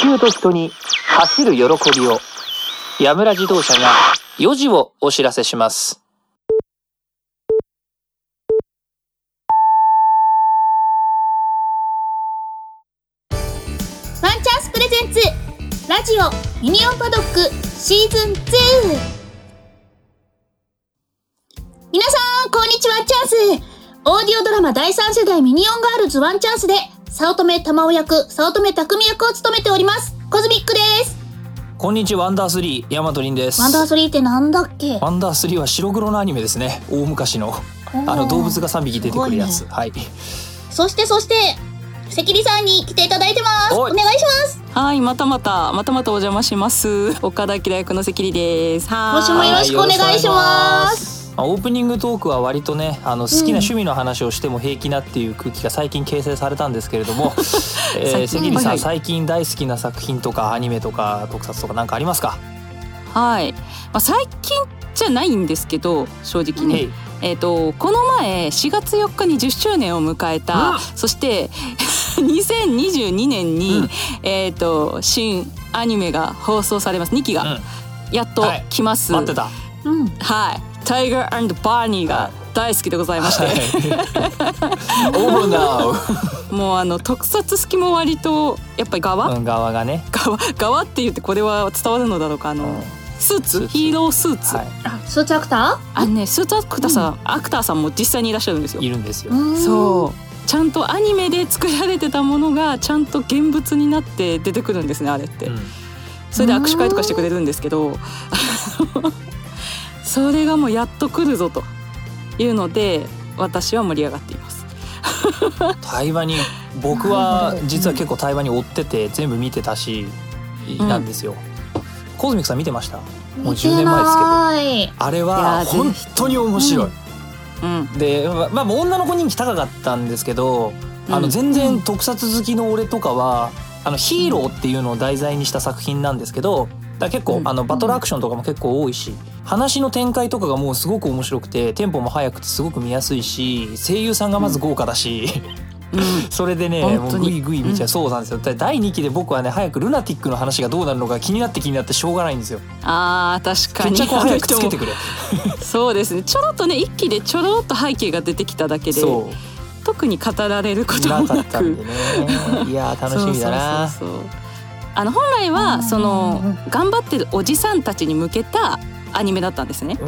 球と人に走る喜びを。矢村自動車が4時をお知らせします。ワンチャンスプレゼンツ。ラジオミニオンパドック。シーズン2皆さんこんにちは。チャンス。オーディオドラマ第3世代ミニオンガールズワンチャンスで早乙女玉緒役早乙女匠役を務めております。コズミックです。こんにちはワンダースリーヤマトリンです。ワンダースリーってなんだっけ？ワンダースリーは白黒のアニメですね。大昔のあの動物が3匹出てくるやつ、ね。はい。そしてそして関里さんに来ていただいてます。お願いします。はい、またまた、またまたお邪魔します。岡田明役の関里です。は今週もよろしくお願いします。はいよろしくお願いしますまあオープニングトークは割とねあの好きな趣味の話をしても平気なっていう空気が最近形成されたんですけれども、えー、関里さん、はい。はい最近大好きな作品とかアニメとか特撮とかなんかありますか、はい、まあ、最近じゃないんですけど、正直ね。えっ、と、この前4月4日に10周年を迎えた、うんそして 2022年に、うん。えっ、と、新アニメが放送されます。2期が、うん。やっとはい。来ます。待ってた。うん。はい、タイガーバーニーが大好きでございまして。はい。オーナもうあの特撮好きも割とやっぱり側、ー側がね。側？側って言ってこれは伝わるのだろうか。あの、うん。スーツ？ヒーロースーツ、はあスーツアクタあのねスーツアクターさん、アクターさんも実際にいらっしゃるんですよ。い。いるんですよ。ーそう。ちゃんとアニメで作られてたものがちゃんと現物になって出てくるんですねあれって、うん。それで握手会とかしてくれるんですけどそれがもうやっと来るぞというので私は盛り上がっています 対話に僕は実は結構対話に追ってて全部見てたし、うんなんですよ。コズミックさん見てました？もう見て10年前ですけど。あれいは本当に面白い。うんで、まあまあ女の子人気高かったんですけど、あのうん全然特撮好きの俺とかは。あのヒーローっていうのを題材にした作品なんですけどだ結構、うんあのバトルアクションとかも結構多いし話の展開とかがもうすごく面白くてテンポも速くてすごく見やすいし声優さんがまず豪華だし、うん。それでねもうグイグイ見ちゃう、うん。そうなんですよ。だ第2期で僕はね早くルナティックの話がどうなるのか気になって気になってしょうがないんですよ。あー確かに。決着を早くつけてあくれ。そうですね。ちょろっとね一期でちょろっと背景が出てきただけで特に語られることもなかなくったんでね。いやー楽しみだな。そうそうそうそうあの本来うん。はそのうん。頑張ってるおじさんたちに向けたアニメだったんですね。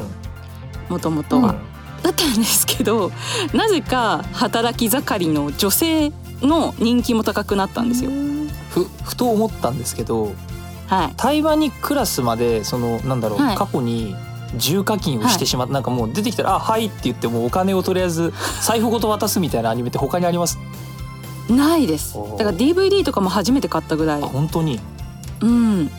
もともとは、うん。だったんですけど なぜか働き盛りの女性の人気も高くなったんですよ。ふふと思ったんですけどはい、対話にクラスまでそのなんだろう、はい。過去に重課金をしてしまって、なんかもう出てきたら「あはい」って言ってもうお金をとりあえず財布ごと渡すみたいなアニメって他にあります？ないです。だから DVD とかも初めて買ったぐらい。あ、本当に？うん、好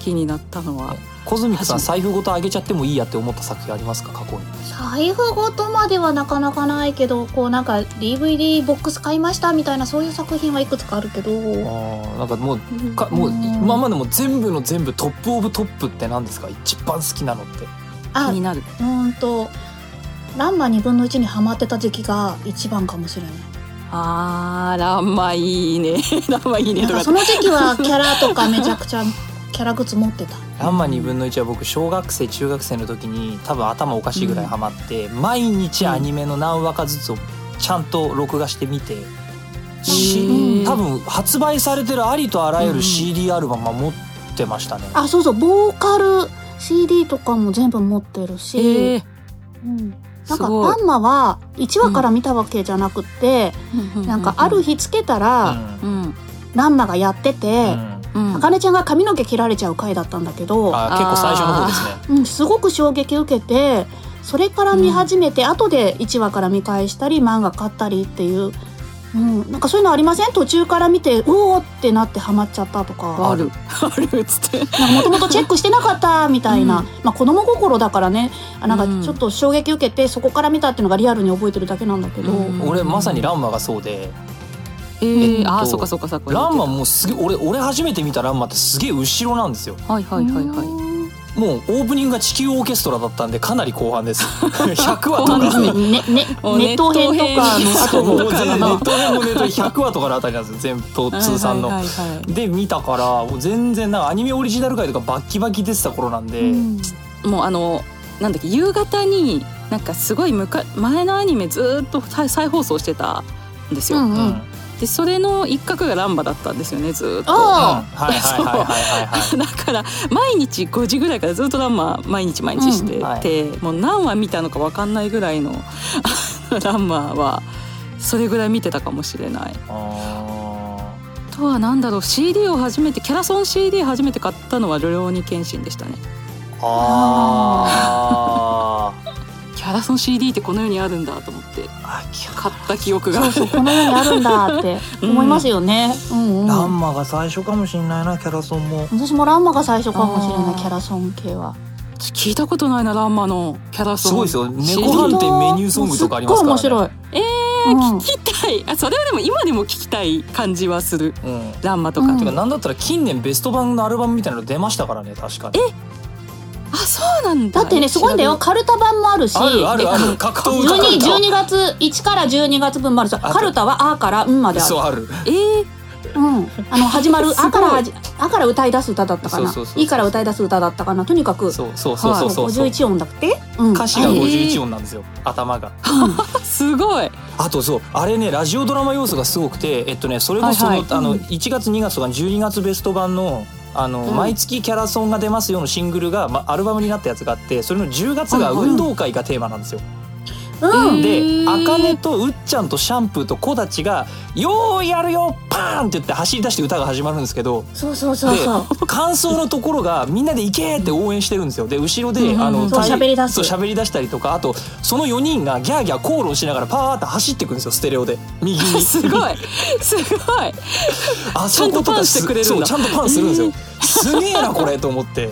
きになったのは。コズミックさん初財布ごとあげちゃってもいいやって思った作品ありますか？過去に。財布ごとまではなかなかないけどこうなんか DVD ボックス買いましたみたいなそういう作品はいくつかあるけど。あーなんかもうかもううん今までも全部の全部トップオブトップって何ですか？一番好きなのって。気あになる。うーんとランマ2分の1にハマってた時期が一番かもしれないあーランマいいね。ランマいいねその時期はキャラとかめちゃくちゃキャラグッズ持ってた。ランマ2分の1は僕小学生中学生の時に多分頭おかしいぐらいハマって、毎日アニメの何話かずつをちゃんと録画して見て、しうん。多分発売されてるありとあらゆるうん。CD アルバムは持ってましたね、あそうそう。ボーカル CD とかも全部持ってるし、えー。うん、なんかすごい。ランマは1話から見たわけじゃなくって、なんかある日つけたら、ううん。んランマがやってて、うん。うんあかねちゃんが髪の毛切られちゃう回だったんだけど、あ結構最初の方ですね。うん、すごく衝撃受けてそれから見始めて、後で1話から見返したり漫画買ったりっていう、うん、なんかそういうのありません？途中から見てうおーってなってハマっちゃったとか。ある。あるっつって。もともとチェックしてなかったみたいな、うん。まあ子供心だからね。あなんかうん。ちょっと衝撃受けてそこから見たっていうのがリアルに覚えてるだけなんだけど、うん。俺まさにランマがそうで。えーえっとあーそっかそっかそっか。ランマもうすげえ俺俺初めて見たランマってすげえ後ろなんですよ。はいはいはいはいもうオープニングが地球オーケストラだったんでかなり後半です。100話とか。ね。ねねネット編とかの後もうネット編もネット100話とかのあたりなんですよ。全部通算の。はいはいはい。で見たからもう全然なんかアニメオリジナル回とかバッキバキ出てた頃なんで、うん。もうあのなんだっけ夕方になんかすごいむか前のアニメずっと再再放送してたんですよ。うん。うんでそれの一角がランバだったんですよねずっと。あはいはいはいはいはいはい。だから毎日5時ぐらいからずっとランマ毎日毎日してて、うん。はい。もう何話見たのか分かんないぐらいの ランマはそれぐらい見てたかもしれない。ああとはなんだろう CD を初めてキャラソン CD 初めて買ったのは「ルローニケンシン」でしたね。ーあー キャラソン CD ってこの世にあるんだと思って。あきゃ買った記憶が。そうそうこの世にあるんだって思いますよね。うん。うん。ランマが最初かもしんないなキャラソンも。私もランマが最初かもしれないキャラソン系は。聞いたことないなランマのキャラソン。すごいですよ。猫飯店メニューソングとかありますからね。すっごい面白い。えうん。ー、聞きたい。あそれはでも今でも聞きたい感じはする。うん。ランマとか、うん。てかなんだったら近年ベスト版のアルバムみたいなの出ましたからね確かに。あそうなんだ。だってねすごいんだよ。カルタ版もあるし。あるあるあえる格闘歌12歌12月1から12月分もある。さあとカルタは「あ」から「ん」まである。そうある。えー、うん、あの始まる「すごい。あ」からはじ「あ」から歌い出す歌だったかな。そうそうそうそう「い」から歌い出す歌だったかな。とにかく。そうそうそうそうそうそう。51音だって、うん、歌詞があれ51音なんですよ。頭が。すごい。あとそうあれねラジオドラマ要素がすごくてえっとねそれこそ、はいはい。あのうん1月2月とか12月ベスト版のあの、うん毎月キャラソンが出ますよのシングルが、ま、アルバムになったやつがあってそれの10月が運動会がテーマなんですよ。ーあかねとうっちゃんとシャンプーとコたちが「よーやるよパーン!」って言って走り出して歌が始まるんですけどそうそうそうそう。で感想のところがみんなで「行け!」って応援してるんですよ。で後ろで、うんうんうん。あの喋り出す。喋り出したりとかあとその4人がギャーギャー口論しながらパーって走ってくるんですよステレオで。右に。すごい。すごい。あそことかしてくれるんだ。ちゃんとパンするんですよ、すげえなこれと思って。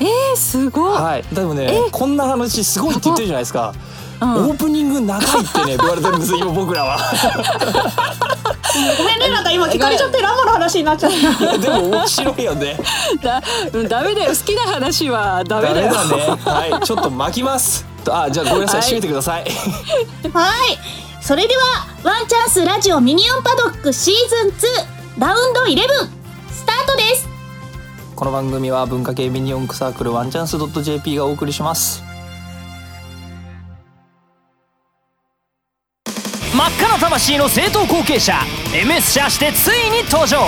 えー、すごい、はい。でもねこんな話すごいって言ってるじゃないですか。うんオープニング長いってね言われてるんですよ 今僕らは。ごめんねなんか今聞かれちゃってランマの話になっちゃった。でも面白いよね。だうんダメだよ。好きな話はダメダメだよだね。はいちょっと巻きます。あじゃあごめんなさい。はい。締めてください。はい。それではワンチャンスラジオミニオンパドックシーズン2ラウンド11スタートです。この番組は文化系ミニ四駆サークルワンチャンス .jp がお送りします魂の正統後継者 MS シャーしてついに登場。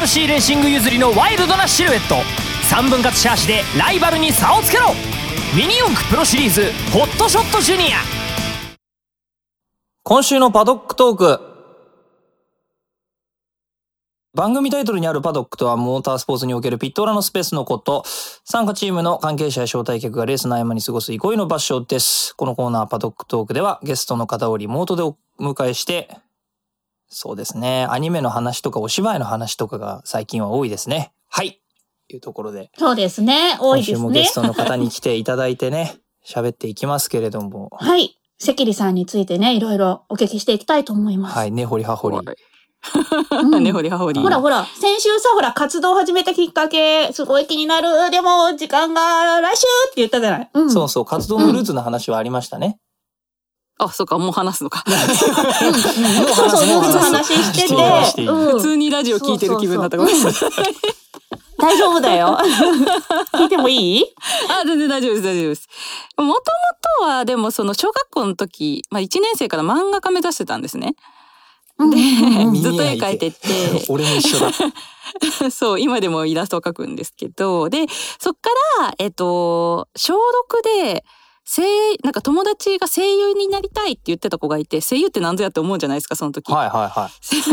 RC レーシング譲りのワイルドなシルエット。3分割シャーシでライバルに差をつけろ。ミニ四駆プロシリーズホットショットジュニア。今週のパドックトーク。番組タイトルにあるパドックとはモータースポーツにおけるピット裏のスペースのこと。参加チームの関係者や招待客がレースの合間に過ごす憩いの場所です。このコーナーパドックトークではゲストの方をリモートでお迎えして、そうですね、アニメの話とかお芝居の話とかが最近は多いですね。はい。というところで、そうですね多い今週ですねもゲストの方に来ていただいてね、喋っていきますけれども、はい関里さんについてねいろいろお聞きしていきたいと思います、はい、根掘り葉掘り。うん ねほりはほりほらほら、先週さ、ほら、活動を始めたきっかけ、すごい気になる。でも、時間が来週って言ったじゃない。うん。そうそう、活動のルーツの話はありましたね。あそうかもう話すのか。うんうんそうそう、話してして普通にラジオ聞いてる気分だったごめんなさい大丈夫だよ。聞いてもいい？あ全然大丈夫です大丈夫です。もともとはでもその小学校の時、まあ、1年生から漫画家目指してたんですね。うん。うんうんうん。ずっと絵描いてて。俺も一緒だ。そう今でもイラストを描くんですけど。でそっからえっと小6で声なんか友達が声優になりたいって言ってた子がいて声優って何ぞやって思うじゃないですかその時、はいはいはい。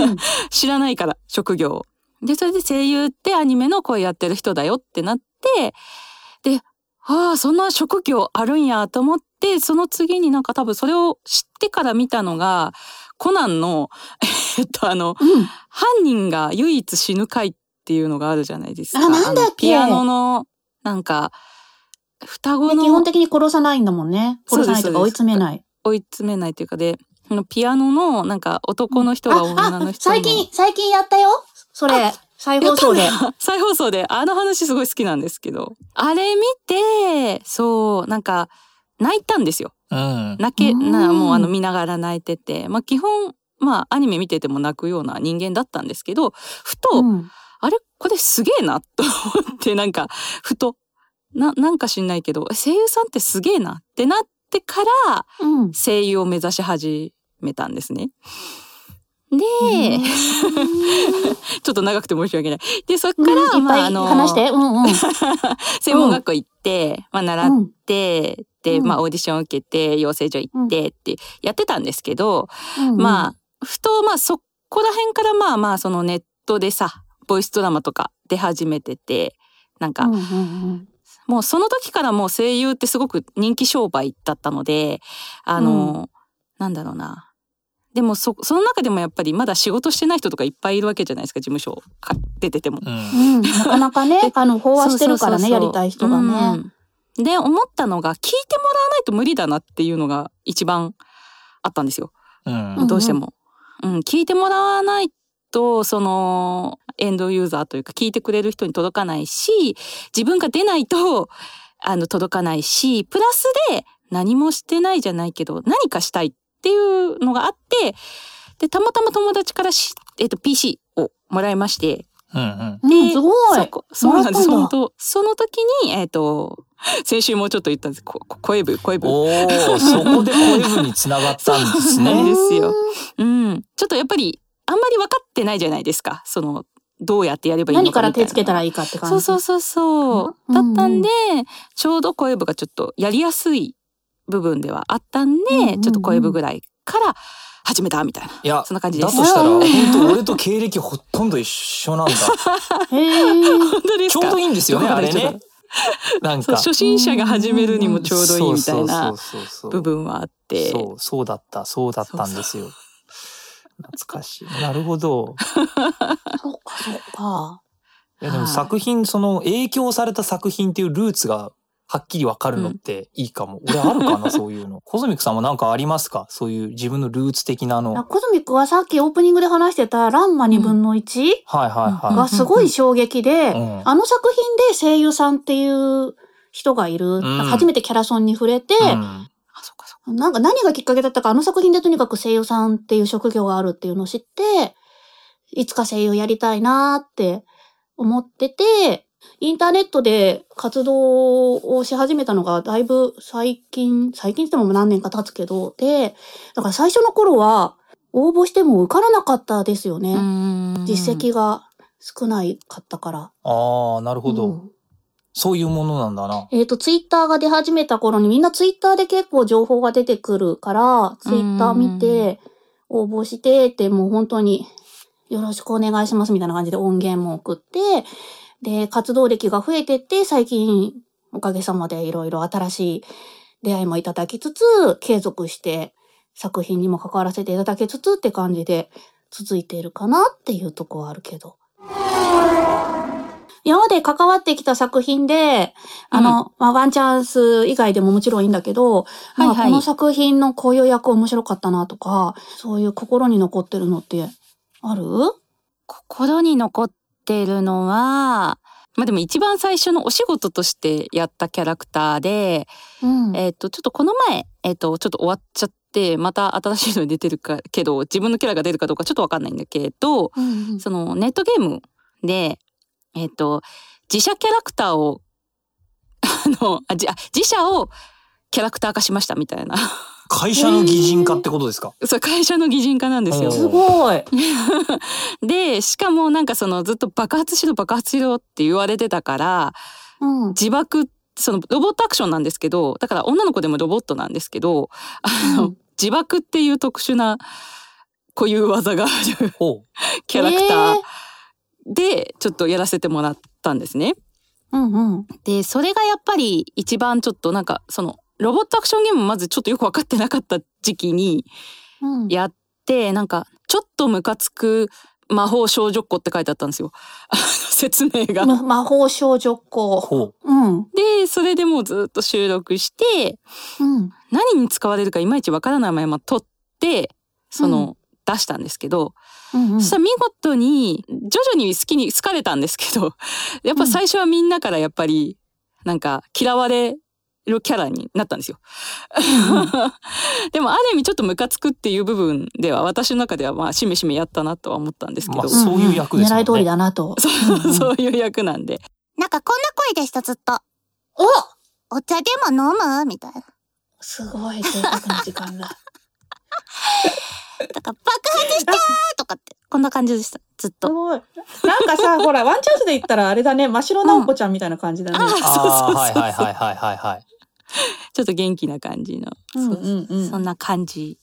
知らないから職業をでそれで声優ってアニメの声やってる人だよってなってでああそんな職業あるんやと思ってその次になんか多分それを知ってから見たのがコナンの えっとあのうん。犯人が唯一死ぬ回っていうのがあるじゃないですか。あなんだっけ？のピアノのなんか双子の基本的に殺さないんだもんね。殺さないとか追い詰めない。追い詰めないというかでピアノのなんか男の人が女の人のああ最近、最近やったよ。それ。再放送で。再放送であの話すごい好きなんですけどあれ見てそうなんか泣いたんですようん。泣けうんなもうあの見ながら泣いててまあ基本まあアニメ見てても泣くような人間だったんですけどふと、うんあれこれすげえなと思ってなんかふとななんか知んないけど声優さんってすげえなってなってからうん。声優を目指し始めたんですね。で、ちょっと長くて申し訳ない。で、そっかうんら、いっぱいまあ、あの、話して。うんうん。専門学校行って、まあ、習っうんて、で、うんまあ、オーディション受けて、養成所行ってってやってたんですけど、うんまあ、ふと、まあ、そこら辺から、まあまあ、そのネットでさ、ボイスドラマとか出始めてて、なんか、うんうんうんもうその時からもう声優ってすごく人気商売だったので、あの、なんだろうな。でもそ、その中でもやっぱりまだ仕事してない人とかいっぱいいるわけじゃないですか、事務所か出てても。うん。うん、なかなかね、あの、飽和してるからね、やりたい人がね。うんで、思ったのが、聞いてもらわないと無理だなっていうのが一番あったんですよ。うんうんどうしても。うん、聞いてもらわないと、その、エンドユーザーというか聞いてくれる人に届かないし、自分が出ないと、あの、届かないし、プラスで何もしてないじゃないけど、何かしたいっていうのがあって、で、たまたま友達からし、えっ、と、PC をもらいまして、うんうん。うん、すごい。そうなんです。本当その時に、えっ、と、先週もちょっと言ったんです。こ声部、声部。おお、そこで声部に繋がったんですそうなんでね。すようん。ちょっとやっぱり、あんまり分かってないじゃないですか。その、どうやってやればいいのか何からみたいな手つけたらいいかって感じ。そうそうそうそう。うんだったんで、ちょうど声部がちょっとやりやすい部分ではあったんで、うんうんうんちょっと声部ぐらいから始めたみたいな。いや、そんな感じですだとしたら、う ん本当俺と経歴ほとんど一緒なんだ。へえ。本当ですか？ちょうどいいんですよね、あれね。なんそうか。初心者が始めるにもちょうどいいみたいなそうそうそうそう部分はあって。そう、そうだった、そうだったんですよ。懐かしい。なるほど。そっかそっか。いやでもはい作品、その影響された作品っていうルーツがはっきりわかるのっていいかも。俺あるかな、そういうの。コズミックさんもなんかありますか？そういう自分のルーツ的なあの。コズミックはさっきオープニングで話してたランマ2分の 1? はいはいうんはがすごい衝撃で、うんあの作品で声優さんっていう人がいる。ん初めてキャラソンに触れて、なんか何がきっかけだったか、あの作品でとにかく声優さんっていう職業があるっていうのを知って、いつか声優やりたいなーって思ってて、インターネットで活動をし始めたのがだいぶ最近、最近って言っても何年か経つけど、で、だから最初の頃は応募しても受からなかったですよね。実績が少ないかったから。ああ、なるほど、うんそういうものなんだな。えっ、と、ツイッターが出始めた頃にみんなツイッターで結構情報が出てくるから、ツイッター見て、応募してって、もう本当によろしくお願いしますみたいな感じで音源も送って、で、活動歴が増えてって、最近おかげさまでいろいろ新しい出会いもいただきつつ、継続して作品にも関わらせていただきつつって感じで続いているかなっていうとこはあるけど。今まで関わってきた作品で、あの、まあ、ワンチャンス以外でももちろんいいんだけど、まあはい。はいこの作品のこういう役面白かったなとか、そういう心に残ってるのってある？心に残ってるのは、まあでも一番最初のお仕事としてやったキャラクターで、うん。えっ、と、ちょっとこの前、えっ、と、ちょっと終わっちゃって、また新しいのに出てるか、けど、自分のキャラが出るかどうかちょっとわかんないんだけど、うんうん。そのネットゲームで、えっ、と、自社キャラクターを、あの、あじあ自社をキャラクター化しましたみたいな。会社の擬人化ってことですか？それ会社の擬人化なんですよお。すごい。で、しかもなんかそのずっと爆発しろ爆発しろって言われてたから、うん。自爆、そのロボットアクションなんですけど、だから女の子でもロボットなんですけど、あの、うん自爆っていう特殊な固有技がある キャラクターえでちょっとやらせてもらったんですね。うんうん。で、それがやっぱり一番ちょっとなんかそのロボットアクションゲームまずちょっとよく分かってなかった時期にうん。やって、なんかちょっとムカつく魔法少女っ子って書いてあったんですよ。あ の説明が。ま魔法少女っ子。ほう。うん。で、それでもうずっと収録して、うん。何に使われるかいまいちわからないまま撮って、その、出したんですけど、うんうんそしたら見事に徐々に好きに好かれたんですけど やっぱ最初はみんなからやっぱりなんか嫌われるキャラになったんですよ。でもある意味ちょっとムカつくっていう部分では私の中ではまあしめしめやったなとは思ったんですけど、まあそういう役ですね狙い通りだなと。そうそういう役なんで。なんかこんな声でした、ずっと。おお茶でも飲む？みたいな。すごい贅沢な時間だ。だから爆発したーとかって、こんな感じでした、ずっすと。なんかさ、ほら、ワンチャンスで言ったらあれだね、真白直子ちゃんみたいな感じだね。あそうそうそうああはいはいはいはいはいはい。ちょっと元気な感じの。うんうんうんそんな感じ。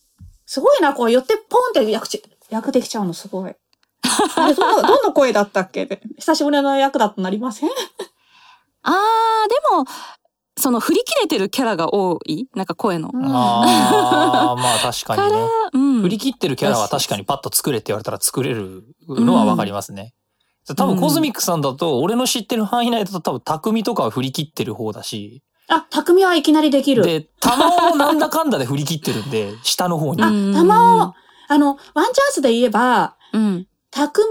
すごいな、こう寄ってポンって役ち役できちゃうのすごい。あれ、どんな、どんな声だったっけ？久しぶりの役だとなりません？あー、でも、その振り切れてるキャラが多い？なんか声の。ああまあ確かにね。うん。振り切ってるキャラは確かにパッと作れって言われたら作れるのはわかりますね。多分コズミックさんだと、俺の知ってる範囲内だと多分匠とかは振り切ってる方だし、あ、匠はいきなりできる。で、玉をなんだかんだで振り切ってるんで、下の方に。あ、うん玉を、あの、ワンチャンスで言えば、うん。匠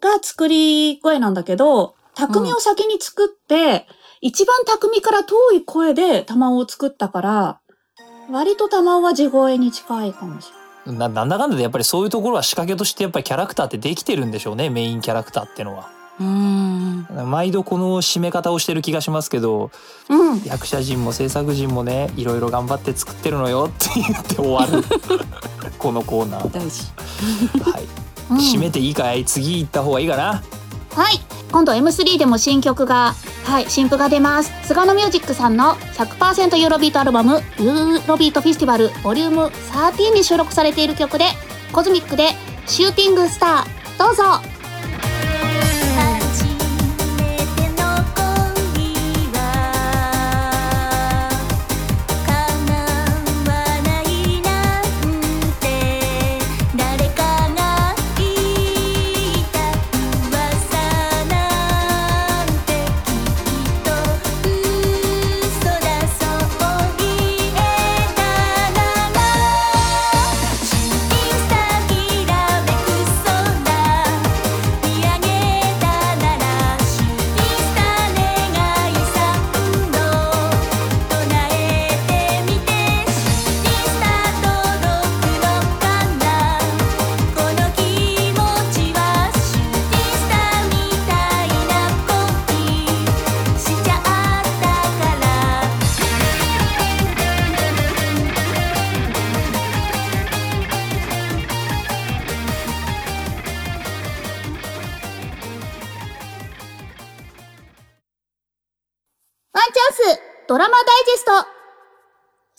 が作り声なんだけど、匠を先に作って、一番匠から遠い声で玉を作ったから、割と玉は地声に近いかもしれない。ななんだかんだでやっぱりそういうところは仕掛けとしてやっぱりキャラクターってできてるんでしょうね、メインキャラクターってのは。うん。毎度この締め方をしてる気がしますけど、うん。役者陣も制作陣もね、いろいろ頑張って作ってるのよって言って終わる。このコーナー。大事。はい。うん締めていいかい？次行った方がいいかな？はい。今度 M3 でも新曲が、はい、新譜が出ます。菅野ミュージックさんの100%ユーロビートアルバム、ユーロビートフェスティバル Vol.13 に収録されている曲で、コズミックでシューティングスター、どうぞ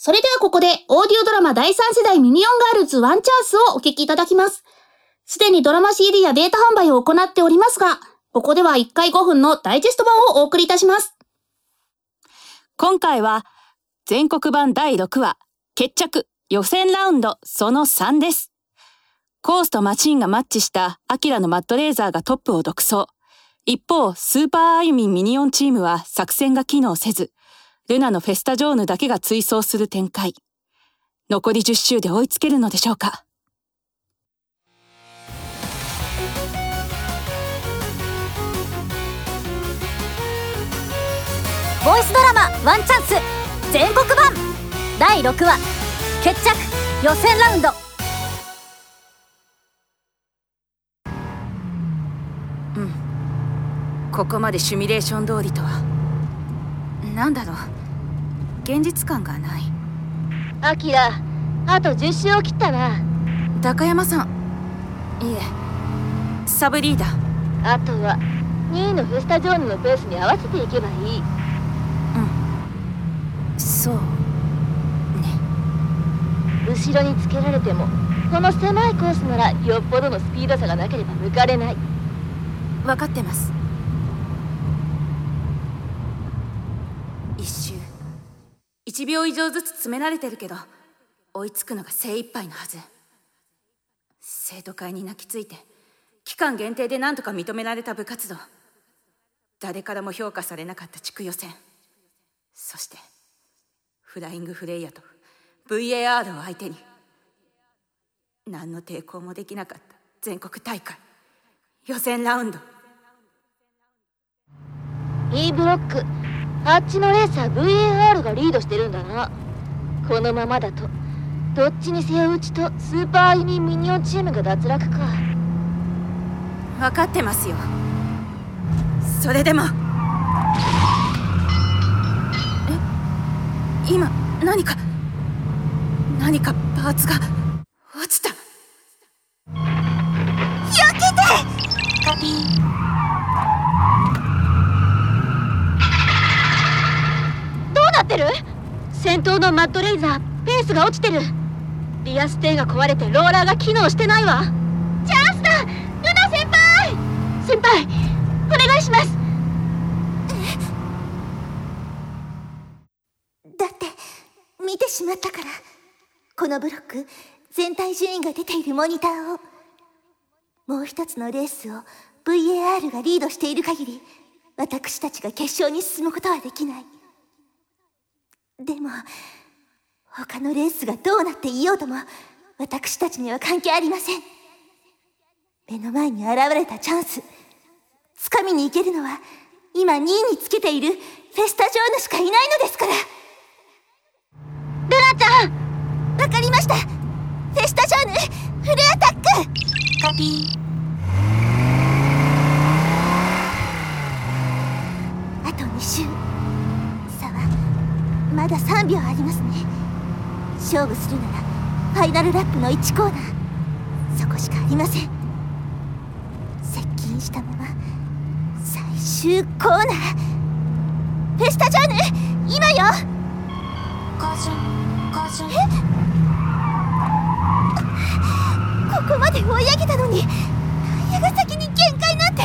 それではここでオーディオドラマ第3世代ミニオンガールズワンチャンスをお聞きいただきます。すでにドラマ CD やデータ販売を行っておりますが、ここでは1回5分のダイジェスト版をお送りいたします。今回は全国版第6話決着予選ラウンドその3です。コースとマシンがマッチしたアキラのマットレーザーがトップを独走。一方、スーパーアユミンミニオンチームは作戦が機能せず、ルナのフェスタジョーヌだけが追走する展開。残り10周で追いつけるのでしょうか？ボイスドラマワンチャンス全国版第6話決着予選ラウンドここまでシミュレーション通りとは。なんだろう。現実感がない。アキラあと10周を切ったな高山さん。いえ。サブリーダー。あとは2位のフェスタジョーヌのペースに合わせていけばいいそう。後ろにつけられてもこの狭いコースならよっぽどのスピード差がなければ抜かれない分かってます一周1秒以上ずつ詰められてるけど追いつくのが精一杯のはず。生徒会に泣きついて期間限定で何とか認められた部活動。誰からも評価されなかった地区予選。そしてフライングフレイヤと VAR を相手に何の抵抗もできなかった全国大会予選ラウンド。E ブロック。あっちのレースは VAR がリードしてるんだな。このままだとどっちにせようちとスーパーユニミニオンチームが脱落か。分かってますよ。それでも。え？今何か何かパーツが。のマッドレイザーペースが落ちてる。リアステーが壊れてローラーが機能してないわ。チャンスだルナ先輩。先輩お願いします。だって見てしまったから。このブロック全体順位が出ているモニターを。もう一つのレースを VAR がリードしている限り私たちが決勝に進むことはできない。でも他のレースがどうなっていようとも私たちには関係ありません。目の前に現れたチャンス掴みに行けるのは今2位につけているフェスタジョーヌしかいないのですから。ルナちゃんわかりました。フェスタジョーヌフルアタック。カピー。あと2周まだ3秒ありますね。勝負するならファイナルラップの1コーナー。そこしかありません。接近したまま最終コーナー。フェスタジョーヌ今よ！ここまで追い上げたのにタイヤが先に限界なんて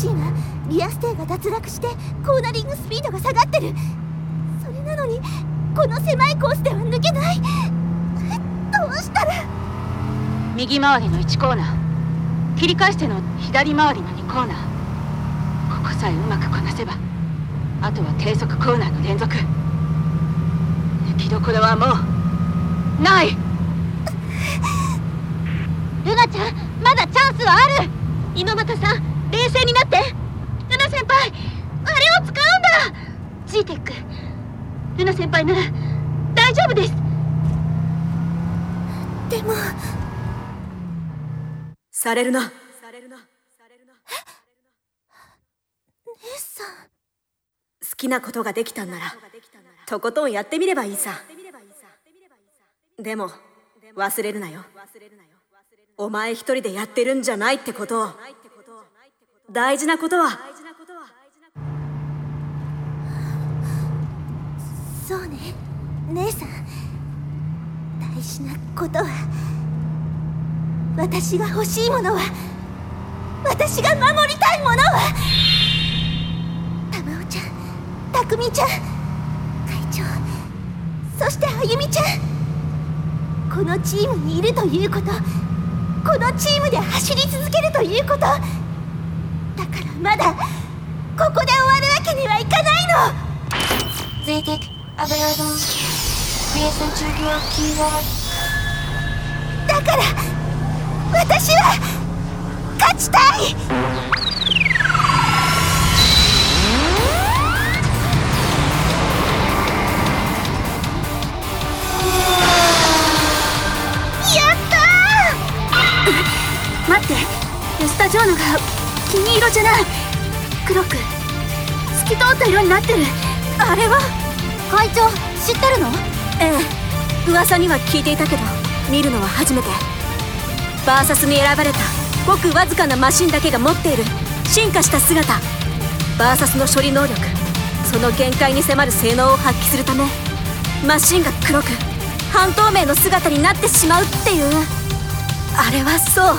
岡田さんのマシンはリアステーが脱落してコーナリングスピードが下がってる。それなのにこの狭いコースでは抜けない。どうしたら。右回りの1コーナー。切り返しての左回りの2コーナー。ここさえうまくこなせばあとは低速コーナーの連続。抜きどころはもうない。ルナちゃんまだチャンスはある。今又さん冷静になって。ルナ先輩あれを使うんだ。G テック。ルナ先輩なら大丈夫です。でも。されるな。姉さん。好きなことができたんならとことんやってみればいいさ。でも忘れるなよ。お前一人でやってるんじゃないってことを大事なことは。そうね。姉さん。大事なことは。私が欲しいものは。私が守りたいものは。玉緒ちゃん。匠ちゃん。会長。そしてあゆみちゃん。このチームにいるということ。このチームで走り続けるということ。まだここで終わるわけにはいかないの。Zetek available Listen to your keyword だから私は勝ちたい。やった 待ってエスタジョーノが金色じゃない。黒く透き通った色になってる。あれは？会長知ってるの？ええ。噂には聞いていたけど見るのは初めて。バーサスに選ばれたごくわずかなマシンだけが持っている進化した姿。バーサスの処理能力その限界に迫る性能を発揮するためマシンが黒く半透明の姿になってしまうっていう。あれはそう。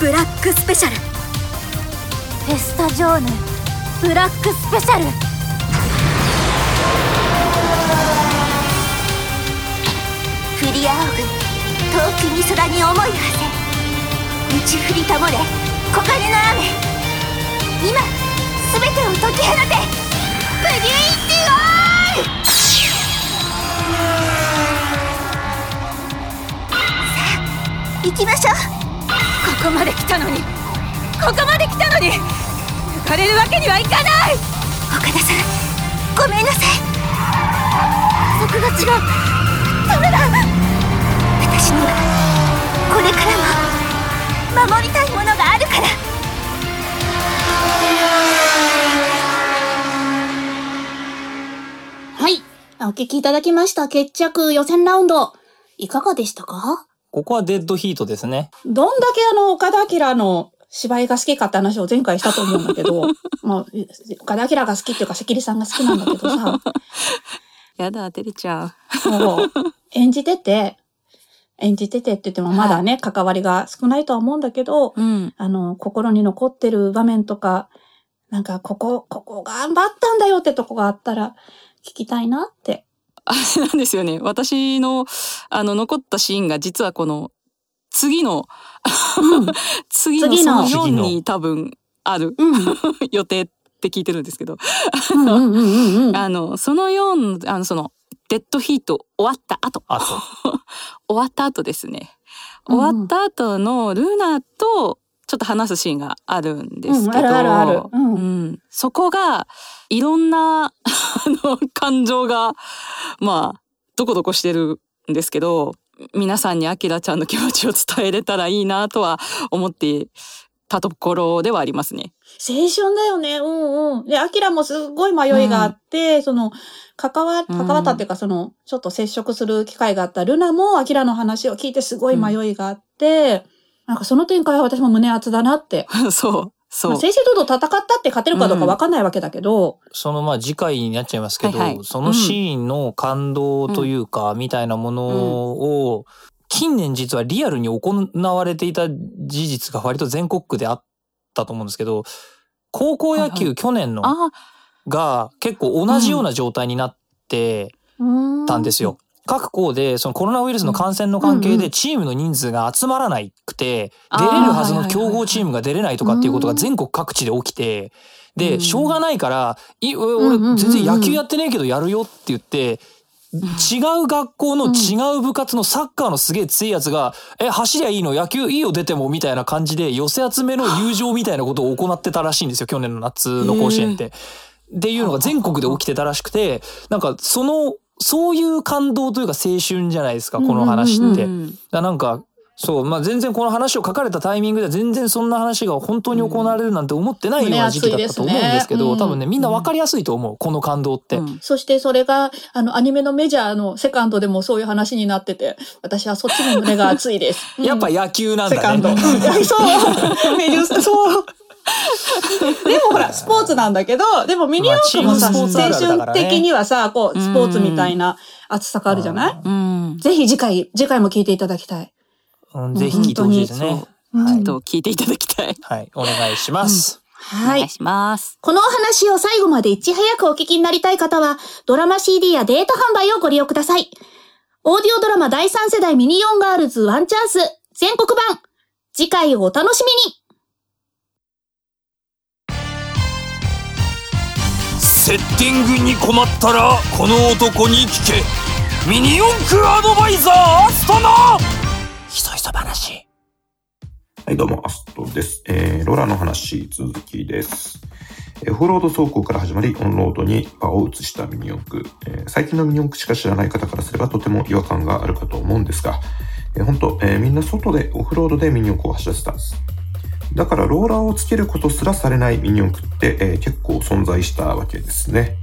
ブラックスペシャルフェスタジョーヌブラックスペシャル。振り仰ぐ遠く美空に思いを馳せ。打ち降りたもれ黄金の雨今全てを解き放て。ブリュイティオー行きましょう。ここまで来たのに。ここまで来たのに抜かれるわけにはいかない岡田さんごめんなさいそこが違うダメだ私にはこれからも守りたいものがあるからはい。お聞きいただきました。決着予選ラウンド。いかがでしたか？ここはデッドヒートですね。どんだけあの、岡田明の芝居が好きかって話を前回したと思うんだけど、まあ、岡田明が好きっていうか、関根さんが好きなんだけどさ、やだ、照れちゃう。もう、演じてて、演じててって言ってもまだね、関わりが少ないとは思うんだけど、うん。あの、心に残ってる場面とか、なんか、ここ、ここ頑張ったんだよってとこがあったら、聞きたいなって。あれなんですよね。私の、あの、残ったシーンが実はこの、次の、次の次の。その4次のに多分あるうん。う ん予定って聞いてるんですけど、うんうんうんうん。あの、その4、あの、その、デッドヒート終わった後、あと。終わった後ですね。うん。終わった後のルナとちょっと話すシーンがあるんですけど、うんあるあるある。うん。うん。そこがいろんなあの感情がまあどこどこしてるんですけど皆さんにアキラちゃんの気持ちを伝えれたらいいなとは思ってたところではありますね。青春だよね。うんうん。で、アキラもすごい迷いがあって、その、関わ、関わったっていうか、その、ちょっと接触する機会があったルナもアキラの話を聞いてすごい迷いがあって、なんかその展開は私も胸熱だなって。そうそう。まあ、正々堂々戦ったって勝てるかどうかわかんないわけだけど、そのまあ次回になっちゃいますけど、はいはい。そのシーンの感動というか、みたいなものを、近年実はリアルに行われていた事実が割と全国区であったと思うんですけど、高校野球はいは去年のあが結構同じような状態になってたんですよ。各校でそのコロナウイルスの感染の関係でチームの人数が集まらなくて、出れるはずの強豪チームが出れないとかっていうことが全国各地で起きて、で、うん。しょうがないから、い俺全然野球やってねえけどやるよって言って、違う学校の違う部活のサッカーのすげえ強いやつが、え、走りゃいいの？野球いいよ出てもみたいな感じで寄せ集めの友情みたいなことを行ってたらしいんですよ、去年の夏の甲子園って。っていうのが全国で起きてたらしくて、なんかその、そういう感動というか青春じゃないですか、この話って。だなんか、そう、まあ全然この話を書かれたタイミングでは全然そんな話が本当に行われるなんて思ってないような時期だったと思うんですけど、ね多分ね、みんな分かりやすいと思う、この感動って。うんそしてそれが、あの、アニメのメジャーのセカンドでもそういう話になってて、私はそっちの胸が熱いです。う んやっぱ野球なんだね。セカンド。そう。メジューそう。でもほら、スポーツなんだけど、でもミニ四駆もさ、青春的にはさ、こう、スポーツみたいな熱さがあるじゃない？うん。ぜひ次回、次回も聞いていただきたい。うんぜひ聞いてほしいですね。うんはい、と聞いていただきたい。はい、お願いします。はい。お願いします。このお話を最後までいち早くお聞きになりたい方は、ドラマ CD やデータ販売をご利用ください。オーディオドラマ第3世代ミニオンガールズワンチャンス全国版。次回をお楽しみにセッティングに困ったらこの男に聞けミニ四駆アドバイザーアストのひそひそ話はい、どうも、アストです。えー、ロラの話、続きです。えーオフロード走行から始まり、オンロードに場を移したミニ四駆。えー最近のミニ四駆しか知らない方からすればとても違和感があるかと思うんですが、えー、本当、えーみんな外でオフロードでミニ四駆を走らせたんです。だから、ローラーをつけることすらされないミニ四駆って、えー結構存在したわけですね。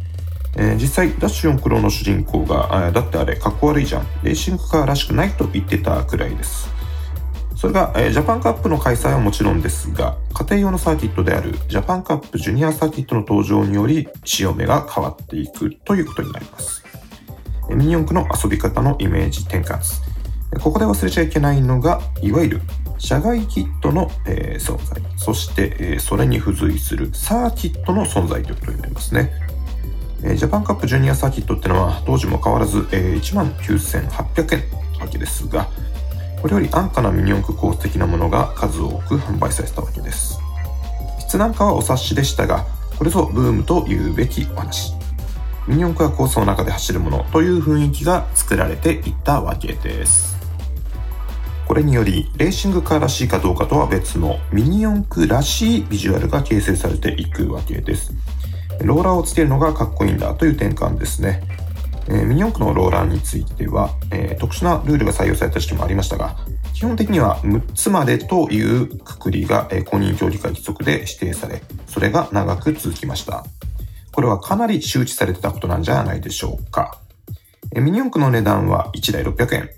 えー実際、ダッシュ4クロの主人公が、あだってあれ、かっこ悪いじゃん。レーシングカーらしくないと言ってたくらいです。それが、えージャパンカップの開催はもちろんですが、家庭用のサーキットであるジャパンカップジュニアサーキットの登場により、潮目が変わっていくということになります。ミニ四駆の遊び方のイメージ転換。ここで忘れちゃいけないのが、いわゆる社外キットの、えー存在、そして、えーそれに付随するサーキットの存在ということになりますね。えージャパンカップジュニアサーキットってのは当時も変わらず、えー、19,800円わけですが、これより安価なミニ四駆コース的なものが数多く販売されたわけです。質なんかはお察しでしたが、これぞブームと言うべきお話。ミニ四駆はコースの中で走るものという雰囲気が作られていったわけです。これにより、レーシングカーらしいかどうかとは別のミニ四駆らしいビジュアルが形成されていくわけです。ローラーをつけるのがかっこいいんだという転換ですね。えーミニ四駆のローラーについては、えー特殊なルールが採用された時期もありましたが、基本的には6つまでというくくりが、えー公認協議会規則で指定され、それが長く続きました。これはかなり周知されてたことなんじゃないでしょうか。ミニ四駆の値段は1台600円。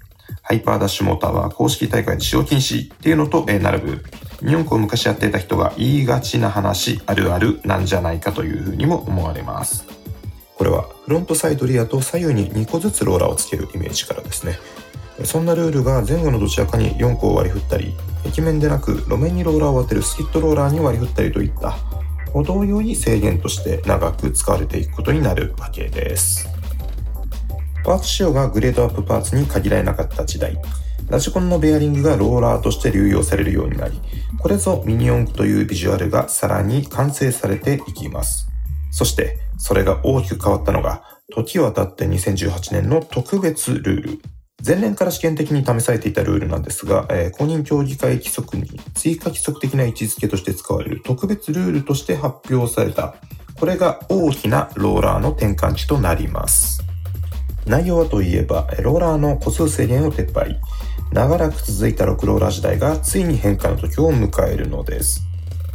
ハイパーダッシュモーターは公式大会で使用禁止っていうのと、え並ぶ。ミニ四駆を昔やっていた人が言いがちな話、あるあるなんじゃないかというふうにも思われます。これはフロントサイドリアと左右に2個ずつローラーをつけるイメージからですね。そんなルールが前後のどちらかに4個を割り振ったり、壁面でなく路面にローラーを当てるスキットローラーに割り振ったりといった、程よい制限として長く使われていくことになるわけです。パーツ仕様がグレードアップパーツに限られなかった時代、ラジコンのベアリングがローラーとして流用されるようになり、これぞミニ四駆というビジュアルがさらに完成されていきます。そして、それが大きく変わったのが、時を経って2018年の特別ルール。前年から試験的に試されていたルールなんですが、えー公認協議会規則に追加規則的な位置づけとして使われる特別ルールとして発表された。これが大きなローラーの転換値となります。内容はといえば、ローラーの個数制限を撤廃。長らく続いた6ローラー時代がついに変化の時を迎えるのです。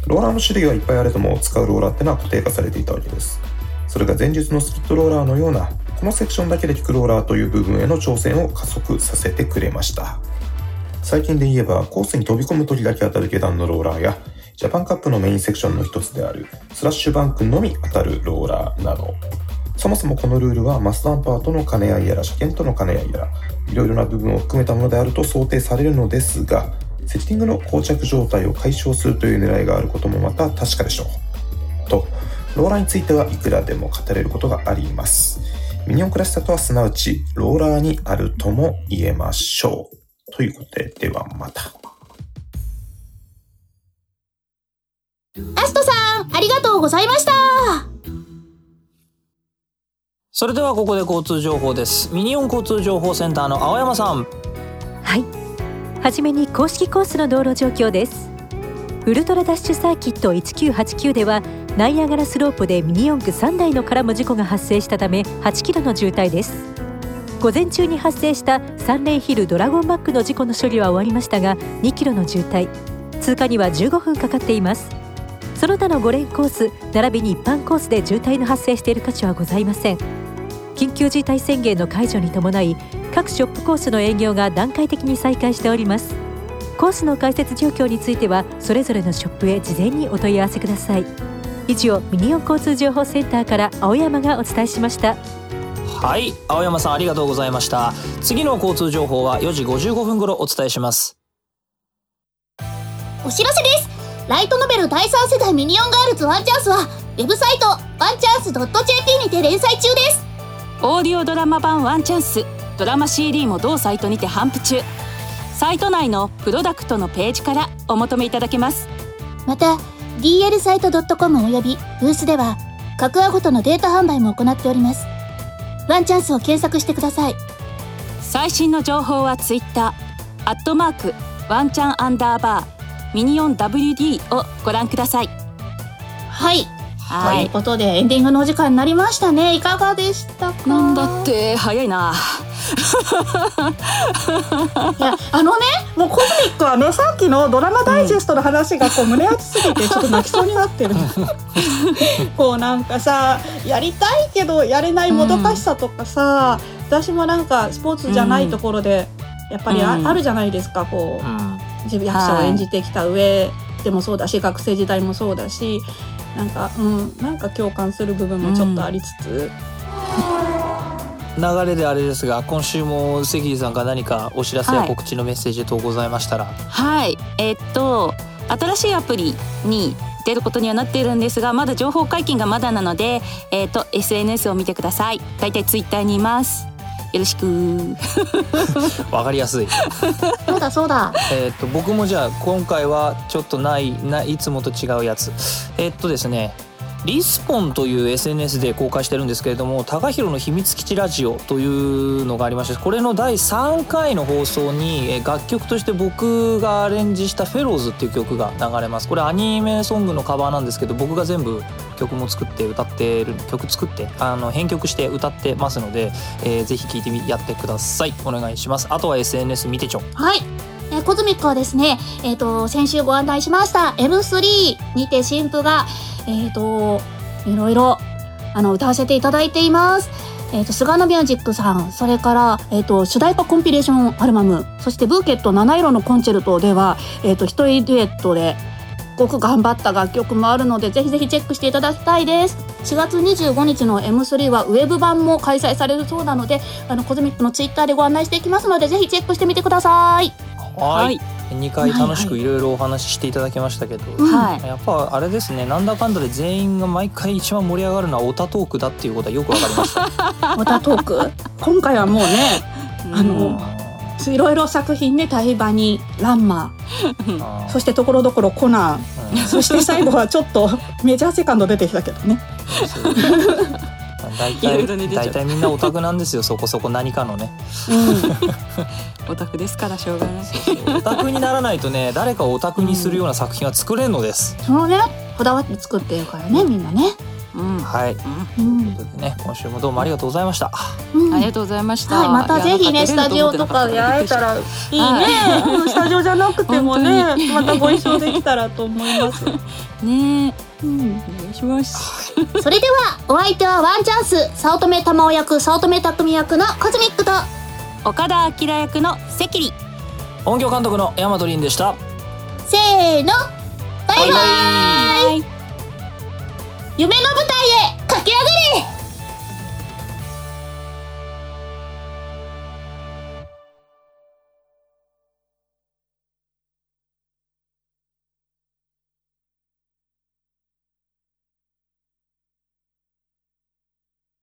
ローラーの種類はいっぱいあれども、使うローラーってのは固定化されていたわけです。それが前述のスキットローラーのような、このセクションだけで効くローラーという部分への挑戦を加速させてくれました。最近で言えば、コースに飛び込む時だけ当たる下段のローラーや、ジャパンカップのメインセクションの一つである、スラッシュバンクのみ当たるローラーなど、そもそもこのルールはマスダンパーとの兼ね合いやら、車検との兼ね合いやら、いろいろな部分を含めたものであると想定されるのですが、セッティングの膠着状態を解消するという狙いがあることもまた確かでしょう。と、ローラーについてはいくらでも語れることがあります。ミニオンクラスタとはすなわち、ローラーにあるとも言えましょう。ということで、ではまた。アストさん、ありがとうございました。それではここで交通情報ですミニオン交通情報センターの青山さんはい。はじめに公式コースの道路状況です。ウルトラダッシュサーキット1989ではナイアガラスロープでミニ四駆3台の絡む事故が発生したため8キロの渋滞です。午前中に発生したサンレイヒルドラゴンバックの事故の処理は終わりましたが2キロの渋滞通過には15分かかっていますその他の5レーンコース並びに一般コースで渋滞の発生している価値はございません緊急事態宣言の解除に伴い各ショップコースの営業が段階的に再開しております。コースの開設状況についてはそれぞれのショップへ事前にお問い合わせください。以上ミニオン交通情報センターから青山がお伝えしました。はい青山さんありがとうございました。次の交通情報は4時55分頃お伝えします。お知らせです。ライトノベル第3世代ミニオンガールズワンチャンスは、ウェブサイト、ワンチャンス .jp にて連載中です。オーディオドラマ版ワンチャンスドラマ CD も同サイトにて販布中サイト内のプロダクトのページからお求めいただけますまた、DL サイト .com およびブースでは、各話ごとのデータ販売も行っております。ワンチャンスを検索してください。最新の情報はツイッターアットマークワンチャンアンダーバーミニオン WD をご覧くださいはい。はということで、エンディングのお時間になりましたね。いかがでしたか？なんだって？早いな。いや、あのね、もうコズミックはね、さっきのドラマダイジェストの話がこう胸熱すぎて、ちょっと泣きそうになってる。こうなんかさ、やりたいけどやれないもどかしさとかさ、私もなんかスポーツじゃないところで、やっぱりあ,、うん。あるじゃないですか、こう。うん。自分役者を演じてきた上でもそうだし、学生時代もそうだしなんかうんなんか共感する部分もちょっとありつつ、流れであれですが今週も関地さんが何かお知らせや告知のメッセージ等ございましたら、はい。えーっと新しいアプリに出ることにはなっているんですがまだ情報解禁がまだなのでえーっと SNS を見てください。だいたいツイッターにいますよろしく。わかりやすい。そうだそうだ。えーっと僕もじゃあ今回はちょっとないないいつもと違うやつ。えーっとですねリスポンという SNS で公開してるんですけれども高弘の秘密基地ラジオというのがありましてこれの第3回の放送にえー楽曲として僕がアレンジした「フェローズ」っていう曲が流れます。これアニメソングのカバーなんですけど僕が全部曲も作って歌ってる曲作ってあの編曲して歌ってますので、えーぜひ聴いてみやってくださいお願いしますあとは SNS 見てちょはい。えーコズミックはですね、えっ、と、先週ご案内しました M3 にて新婦が、えっ、と、いろいろ、あの、歌わせていただいています。えっ、と、菅野ミュージックさん、それから、えっ、と、主題歌コンピレーションアルバム、そしてブーケット七色のコンチェルトでは、えっ、と、一人デュエットで、ごく頑張った楽曲もあるので、ぜひぜひチェックしていただきたいです。4月25日の M3 はウェブ版も開催されるそうなので、あの、コズミックのツイッターでご案内していきますので、ぜひチェックしてみてください。はい。はい。2回楽しくいろいろお話ししていただきましたけど、はいやっぱあれですね。なんだかんだで全員が毎回一番盛り上がるのはオタトークだっていうことはよくわかりました。またトーク？今回はもうねあのいろいろ作品ね「タイバニ」「ランマ。あ」そしてところどころ「コナン」ーそして最後はちょっとメジャーセカンド出てきたけどね。大体大体みんなオタクなんですよそこそこ何かのね。オタクですからしょうがない。オタクにならないとね誰かをオタクにするような作品は作れんのです、そのね。こだわって作ってるからねみんなね。うんはい。うん、ということでね今週もどうもありがとうございました。うん。ありがとうございました。はい、またぜひね、スタジオとかで会えたらいいね。スタジオじゃなくても本ね、またご一緒できたらと思います。ね。え、うん、お願いします。それでは、お相手はワンチャンス、早乙女玉緒役、早乙女匠役のコズミックと、岡田明役の関。里。音響監督の大和凛でした。せーの、バイバイ。バイバイ夢の舞台へ駆け上がれ。